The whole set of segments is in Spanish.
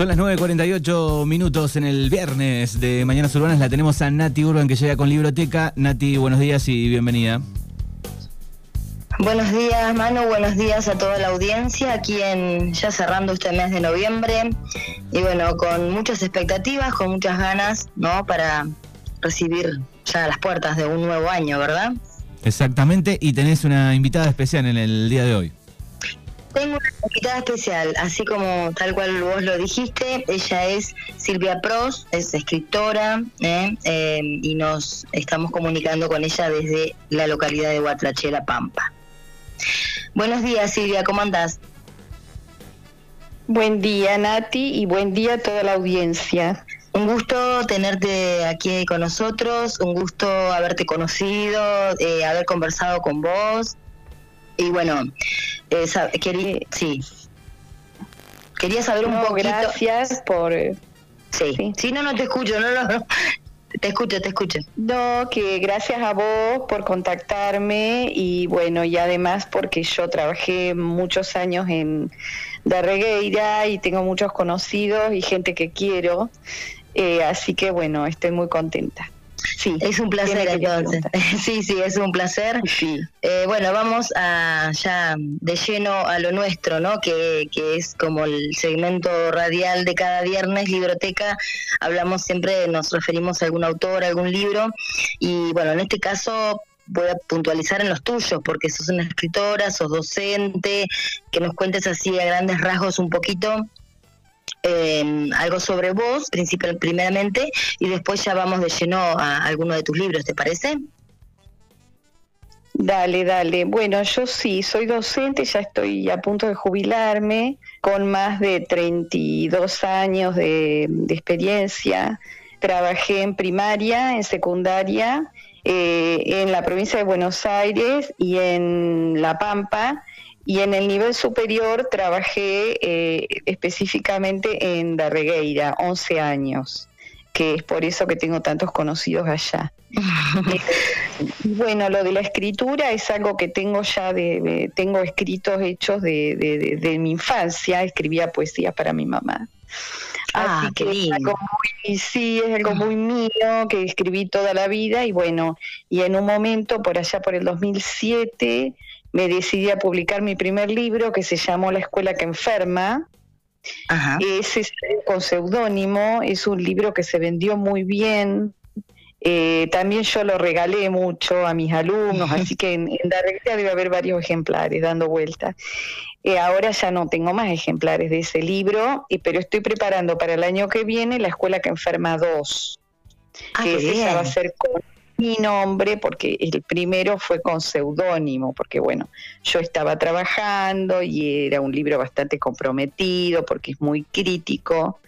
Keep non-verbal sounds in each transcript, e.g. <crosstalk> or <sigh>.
Son las 9.48 minutos en el viernes de Mañanas Urbanas. La tenemos a Nati Urban que llega con Libroteca. Nati, buenos días y bienvenida. Buenos días, Manu. Buenos días a toda la audiencia. Aquí en ya cerrando este mes de noviembre. Y bueno, con muchas expectativas, con muchas ganas, ¿no? Para recibir ya las puertas de un nuevo año, ¿verdad? Exactamente. Y tenés una invitada especial en el día de hoy. Tengo una invitada especial, así como tal cual vos lo dijiste, ella es Silvia Pros, es escritora ¿eh? Eh, y nos estamos comunicando con ella desde la localidad de Huatrachela, Pampa. Buenos días Silvia, ¿cómo andás? Buen día Nati y buen día a toda la audiencia. Un gusto tenerte aquí con nosotros, un gusto haberte conocido, eh, haber conversado con vos. Y bueno, eh, quería, sí. Quería saber un poco. Gracias por. Sí. sí. no, no te escucho, no, no, Te escucho, te escucho. No, que gracias a vos por contactarme y bueno, y además porque yo trabajé muchos años en Darregueira y tengo muchos conocidos y gente que quiero, eh, así que bueno, estoy muy contenta. Sí, es un placer entonces. <laughs> sí, sí, es un placer. Sí. Eh, bueno, vamos a ya de lleno a lo nuestro, ¿no? Que, que es como el segmento radial de cada viernes, Libroteca. Hablamos siempre, nos referimos a algún autor, a algún libro. Y bueno, en este caso voy a puntualizar en los tuyos, porque sos una escritora, sos docente, que nos cuentes así a grandes rasgos un poquito eh, algo sobre vos, principal, primeramente, y después ya vamos de lleno a alguno de tus libros, ¿te parece? Dale, dale. Bueno, yo sí, soy docente, ya estoy a punto de jubilarme, con más de 32 años de, experiencia. Trabajé en primaria, en secundaria, eh, en la provincia de Buenos Aires y en La Pampa, y en el nivel superior trabajé eh, específicamente en Darregueira, 11 años, que es por eso que tengo tantos conocidos allá. <laughs> bueno, lo de la escritura es algo que tengo ya, de, tengo escritos hechos de, de, mi infancia, escribía poesía para mi mamá. Ah, Así que es algo muy, sí, es algo muy mío que escribí toda la vida y bueno, y en un momento, por allá por el 2007, me decidí a publicar mi primer libro que se llamó La escuela que enferma. Es, con seudónimo, es un libro que se vendió muy bien. Eh, también yo lo regalé mucho a mis alumnos, así que en, la recta debe haber varios ejemplares dando vueltas. Eh, ahora ya no tengo más ejemplares de ese libro, pero estoy preparando para el año que viene la Escuela que Enferma 2. Ah, que va a ser con mi nombre, porque el primero fue con seudónimo, porque bueno, yo estaba trabajando y era un libro bastante comprometido, porque es muy crítico.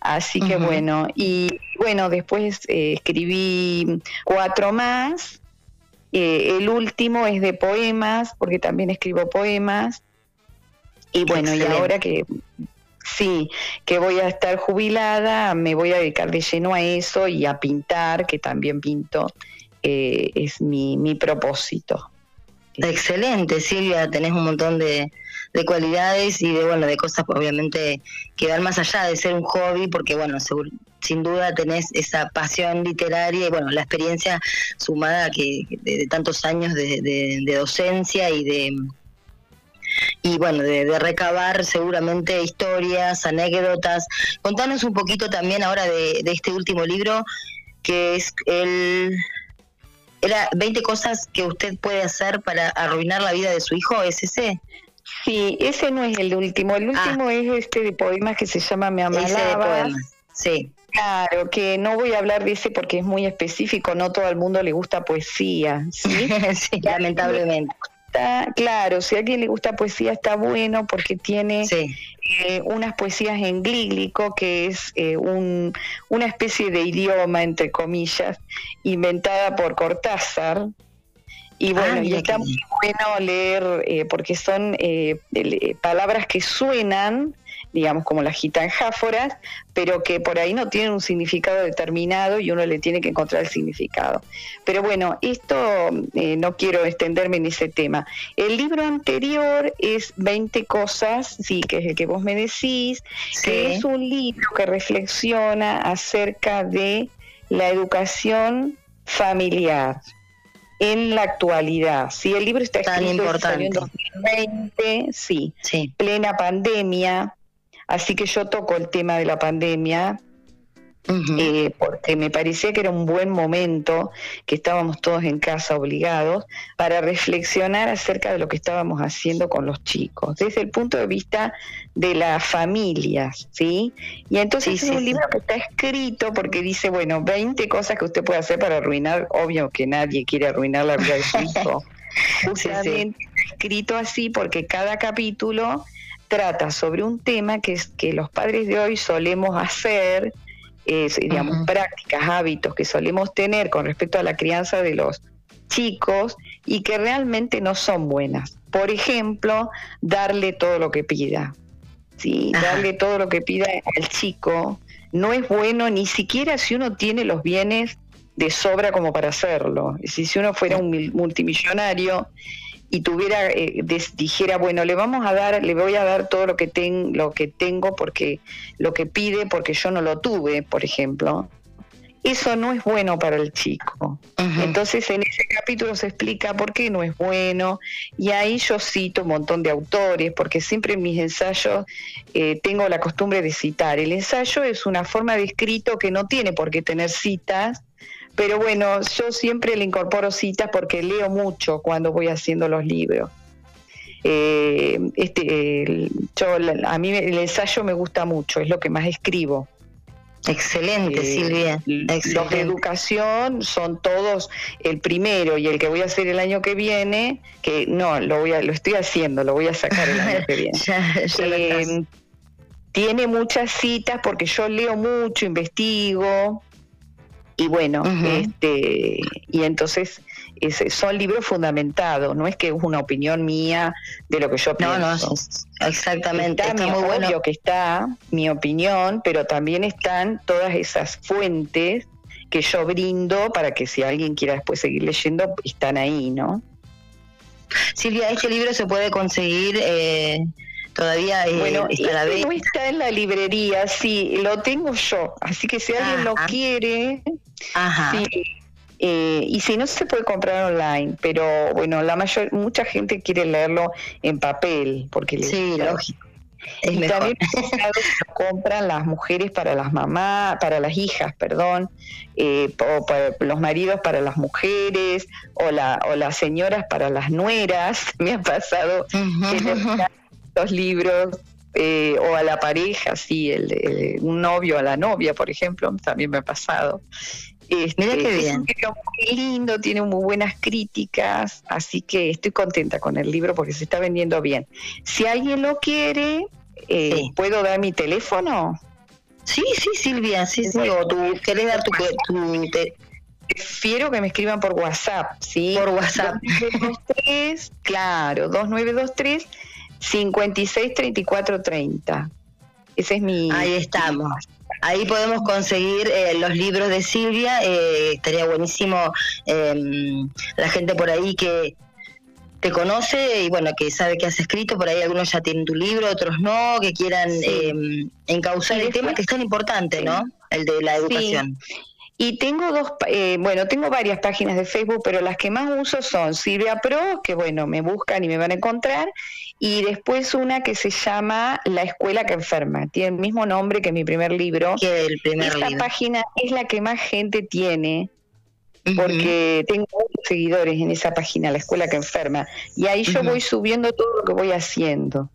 Así que bueno, y bueno, después eh, escribí cuatro más. Eh, el último es de poemas, porque también escribo poemas. Y bueno, y ahora que Sí, que voy a estar jubilada, me voy a dedicar de lleno a eso y a pintar, que también pinto, eh, es mi, mi propósito. Excelente, Silvia, tenés un montón de, cualidades y de bueno de cosas obviamente que van más allá de ser un hobby, porque bueno, sin duda tenés esa pasión literaria y bueno, la experiencia sumada que de, tantos años de, docencia y de y bueno, de, recabar seguramente historias, anécdotas. Contanos un poquito también ahora de, este último libro, que es el... ¿Era 20 cosas que usted puede hacer para arruinar la vida de su hijo? ¿Es ese? Sí, ese no es el último. El ah. último es este de poemas que se llama Me amalaba. Sí. Claro, que no voy a hablar de ese porque es muy específico, no todo el mundo le gusta poesía, ¿sí? <laughs> sí, lamentablemente claro, si a alguien le gusta poesía está bueno porque tiene eh, unas poesías en glíglico, que es eh, un, una especie de idioma, entre comillas, inventada por Cortázar. Y bueno, ah, y está muy bueno leer eh, porque son eh, palabras que suenan digamos, como las gitanjáforas, pero que por ahí no tienen un significado determinado y uno le tiene que encontrar el significado. Pero bueno, esto eh, no quiero extenderme en ese tema. El libro anterior es 20 cosas, sí, que es el que vos me decís, que es un libro que reflexiona acerca de la educación familiar en la actualidad. Si el libro está escrito en 2020, sí, sí, plena pandemia, Así que yo toco el tema de la pandemia eh, porque me parecía que era un buen momento, que estábamos todos en casa obligados, para reflexionar acerca de lo que estábamos haciendo con los chicos, desde el punto de vista de las familias, ¿sí? Y entonces es un libro que está escrito porque dice, bueno, 20 cosas que usted puede hacer para arruinar, obvio que nadie quiere arruinar la vida de su hijo. <laughs> Justamente escrito así porque cada capítulo trata sobre un tema que, es, que los padres de hoy solemos hacer, digamos, prácticas, hábitos que solemos tener con respecto a la crianza de los chicos y que realmente no son buenas. Por ejemplo, darle todo lo que pida. ¿sí? Darle todo lo que pida al chico no es bueno ni siquiera si uno tiene los bienes de sobra como para hacerlo. Si, si uno fuera un multimillonario y tuviera eh, dijera bueno le vamos a dar le voy a dar todo lo que ten, lo que tengo porque lo que pide porque yo no lo tuve por ejemplo eso no es bueno para el chico. Entonces en ese capítulo se explica por qué no es bueno y ahí yo cito un montón de autores porque siempre en mis ensayos eh, tengo la costumbre de citar. El ensayo es una forma de escrito que no tiene por qué tener citas, pero bueno, yo siempre le incorporo citas porque leo mucho cuando voy haciendo los libros. Eh, este, yo, a mí el ensayo me gusta mucho, es lo que más escribo. Excelente, eh, Silvia. Los de educación son todos el primero y el que voy a hacer el año que viene, que no, lo voy a, lo estoy haciendo, lo voy a sacar el año que viene. <laughs> Eh, tiene muchas citas porque yo leo mucho, investigo, y bueno, este, y entonces son libros fundamentados, no es que es una opinión mía de lo que yo pienso. No, no, exactamente. Está, muy bueno. que está mi opinión, pero también están todas esas fuentes que yo brindo para que si alguien quiera después seguir leyendo, están ahí, ¿no? Silvia, este libro se puede conseguir eh, todavía eh, bueno, está, este no está en la librería, sí, lo tengo yo, así que si alguien lo quiere, Ajá. Eh, y si no se puede comprar online, pero bueno, la mayor mucha gente quiere leerlo en papel porque sí, lógico. y también <laughs> lo compran las mujeres para las mamás, para las hijas, perdón, eh, o para los maridos para las mujeres, o, la, o las señoras para las nueras. <laughs> Me ha pasado los libros eh, o a la pareja, sí, el, un novio a la novia, por ejemplo, también me ha pasado. Este, Mira qué bien. Es un muy lindo, tiene muy buenas críticas, así que estoy contenta con el libro porque se está vendiendo bien. Si alguien lo quiere, eh, ¿puedo dar mi teléfono? Sí, sí, Silvia, sí, sí. O tú querés dar tu, tu Prefiero que me escriban por WhatsApp, ¿sí? Por WhatsApp. 2923, claro, 2923 56 34 30. Ese es mi. Ahí estamos. Ahí podemos conseguir eh, los libros de Silvia. Eh, estaría buenísimo em, la gente por ahí que te conoce y bueno, que sabe que has escrito. Por ahí algunos ya tienen tu libro, otros no, que quieran em, encauzar el tema que es tan importante, ¿no? El de la educación. Y tengo dos, eh, bueno, tengo varias páginas de Facebook, pero las que más uso son Silvia Pro, que bueno, me buscan y me van a encontrar, y después una que se llama La Escuela que Enferma. Tiene el mismo nombre que mi primer libro. Que el primer Esta página es la que más gente tiene, porque tengo muchos seguidores en esa página, La Escuela que Enferma, y ahí yo voy subiendo todo lo que voy haciendo.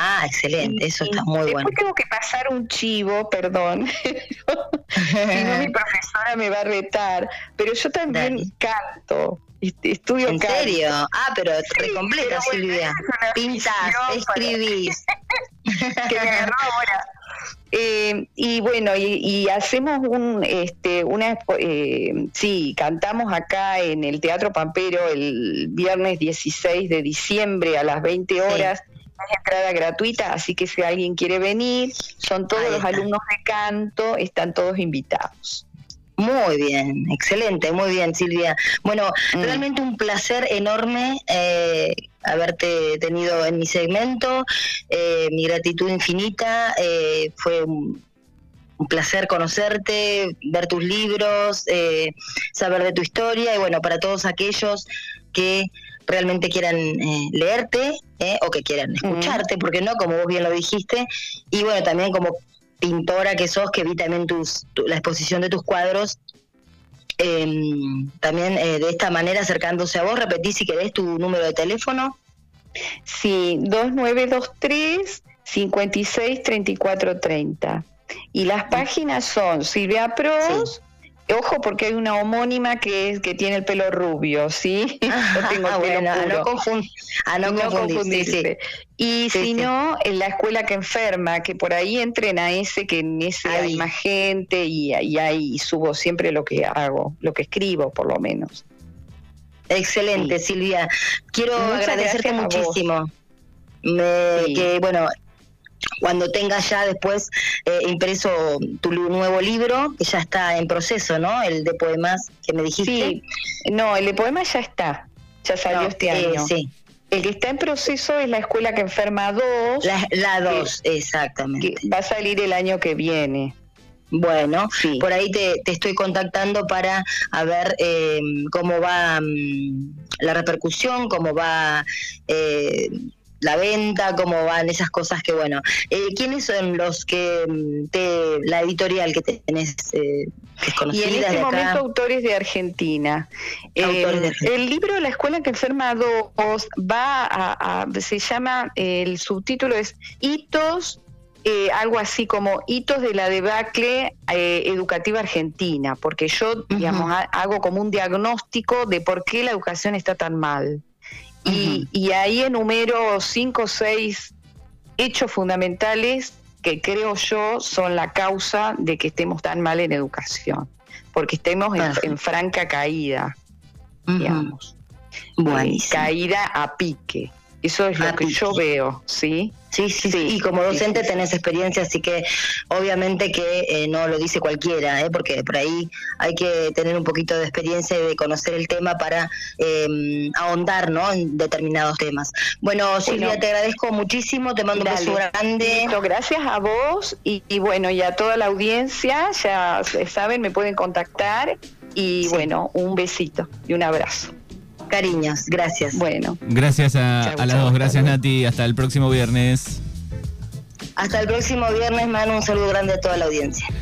Ah, excelente, eso está muy Después bueno. tengo que pasar un chivo, perdón. <laughs> si no, mi <laughs> profesora me va a retar. Pero yo también canto. Estudio ¿En serio? Ah, pero te completa, Silvia. Pintas, escribís. <laughs> que me agarró ahora. Eh, y bueno, y, hacemos un, este, una, eh, sí, cantamos acá en el Teatro Pampero el viernes 16 de diciembre a las 20 horas. Es entrada gratuita, así que si alguien quiere venir, son todos los alumnos de canto, están todos invitados. Muy bien, excelente, muy bien Silvia. Bueno, mm. realmente un placer enorme eh, haberte tenido en mi segmento, eh, mi gratitud infinita, eh, fue un, placer conocerte, ver tus libros, saber de tu historia y bueno, para todos aquellos que realmente quieran leerte o que quieran escucharte, porque no, como vos bien lo dijiste, y bueno, también como pintora que sos, que vi también tus, la exposición de tus cuadros, em, también eh, de esta manera acercándose a vos, repetí si querés tu número de teléfono. Sí, 2923 56 34 30. Y las páginas son Silvia Pros, Ojo porque hay una homónima que es que tiene el pelo rubio, ¿sí? <laughs> <laughs> no tengo bueno, a no, confundirse. Y si no, en la escuela que enferma, que por ahí entrena ese, que en ese hay más gente y, ahí subo siempre lo que hago, lo que escribo por lo menos. Excelente, Silvia. Quiero agradecerte muchísimo. que bueno, cuando tengas ya después eh, impreso tu nuevo libro, que ya está en proceso, ¿no? El de poemas que me dijiste. Sí, no, el de poemas ya está, ya salió este eh, año. sí. El que está en proceso es la Escuela que Enferma 2. La 2, exactamente. va a salir el año que viene. Bueno, sí. por ahí te, estoy contactando para a ver eh, cómo va mm, la repercusión, cómo va eh, la venta, cómo van esas cosas que bueno. Eh, ¿Quiénes son los que mm, te, la editorial que tenés eh, Y en este momento autores de Argentina. Eh, el libro La escuela que enferma va a, se llama, el subtítulo es Hitos eh, algo así como hitos de la debacle educativa argentina, porque yo, digamos, hago como un diagnóstico de por qué la educación está tan mal. Y, ahí enumero cinco o seis hechos fundamentales que creo yo son la causa de que estemos tan mal en educación, porque estemos en, franca caída, digamos. Eh, caída a pique. Eso es lo que yo veo, ¿sí? Sí, sí, sí. Y como docente tenés experiencia, así que obviamente que eh, no lo dice cualquiera, ¿eh? porque por ahí hay que tener un poquito de experiencia y de conocer el tema para em, ahondar ¿no? en determinados temas. Bueno, Silvia, te agradezco muchísimo, te mando un beso grande. gracias a vos y, bueno, y a toda la audiencia, ya saben, me pueden contactar y bueno, un besito y un abrazo. Cariños, gracias. Bueno. Gracias a, las dos, gracias Nati, hasta el próximo viernes. Hasta el próximo viernes, Manu, un saludo grande a toda la audiencia.